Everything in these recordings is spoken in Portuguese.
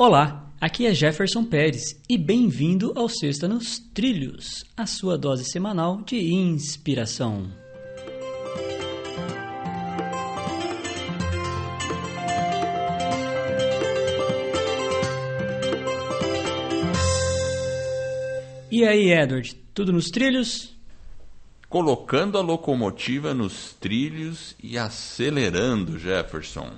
Olá, aqui é Jefferson Pérez e bem-vindo ao Sexta nos Trilhos, a sua dose semanal de inspiração. E aí, Edward, tudo nos trilhos? Colocando a locomotiva nos trilhos e acelerando, Jefferson.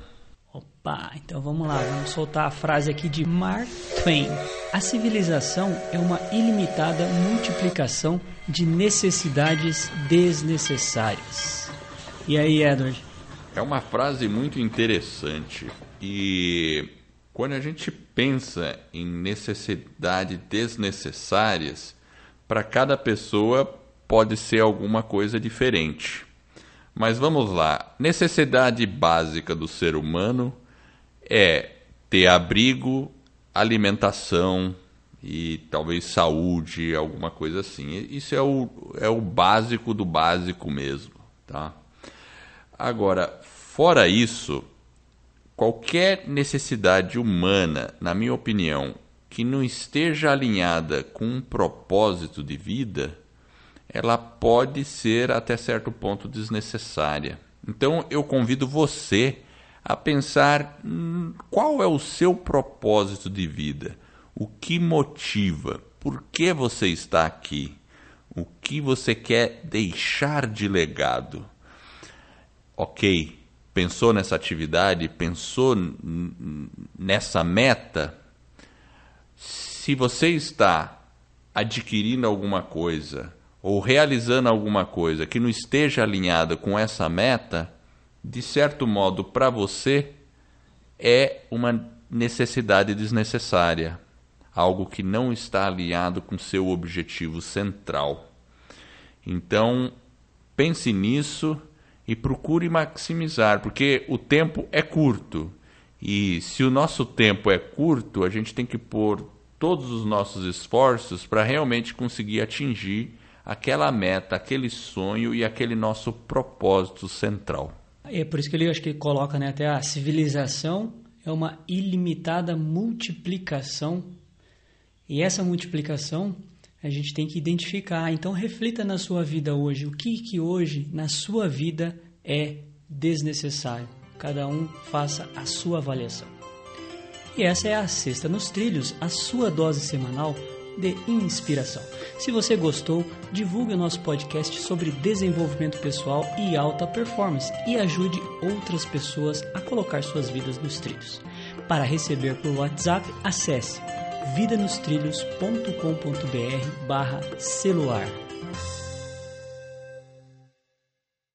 Opa, então vamos lá, vamos soltar a frase aqui de Mark Twain. A civilização é uma ilimitada multiplicação de necessidades desnecessárias. E aí, Edward? É uma frase muito interessante e quando a gente pensa em necessidades desnecessárias, para cada pessoa pode ser alguma coisa diferente. Mas vamos lá. Necessidade básica do ser humano é ter abrigo, alimentação e talvez saúde, alguma coisa assim. Isso é o, é o básico do básico mesmo, tá? Agora, fora isso, qualquer necessidade humana, na minha opinião, que não esteja alinhada com um propósito de vida, ela pode ser até certo ponto desnecessária. Então eu convido você a pensar hum, qual é o seu propósito de vida, o que motiva, por que você está aqui, o que você quer deixar de legado. Ok, pensou nessa atividade, pensou nessa meta? Se você está adquirindo alguma coisa, ou realizando alguma coisa que não esteja alinhada com essa meta, de certo modo, para você, é uma necessidade desnecessária, algo que não está alinhado com seu objetivo central. Então, pense nisso e procure maximizar, porque o tempo é curto. E se o nosso tempo é curto, a gente tem que pôr todos os nossos esforços para realmente conseguir atingir aquela meta, aquele sonho e aquele nosso propósito central. É por isso que ele acho que coloca né, até a civilização é uma ilimitada multiplicação e essa multiplicação a gente tem que identificar. Então reflita na sua vida hoje o que que hoje na sua vida é desnecessário. Cada um faça a sua avaliação. E essa é a Sexta nos Trilhos, a sua dose semanal de inspiração. Se você gostou, divulgue o nosso podcast sobre desenvolvimento pessoal e alta performance e ajude outras pessoas a colocar suas vidas nos trilhos. Para receber por WhatsApp, acesse vidanostrilhos.com.br barra celular.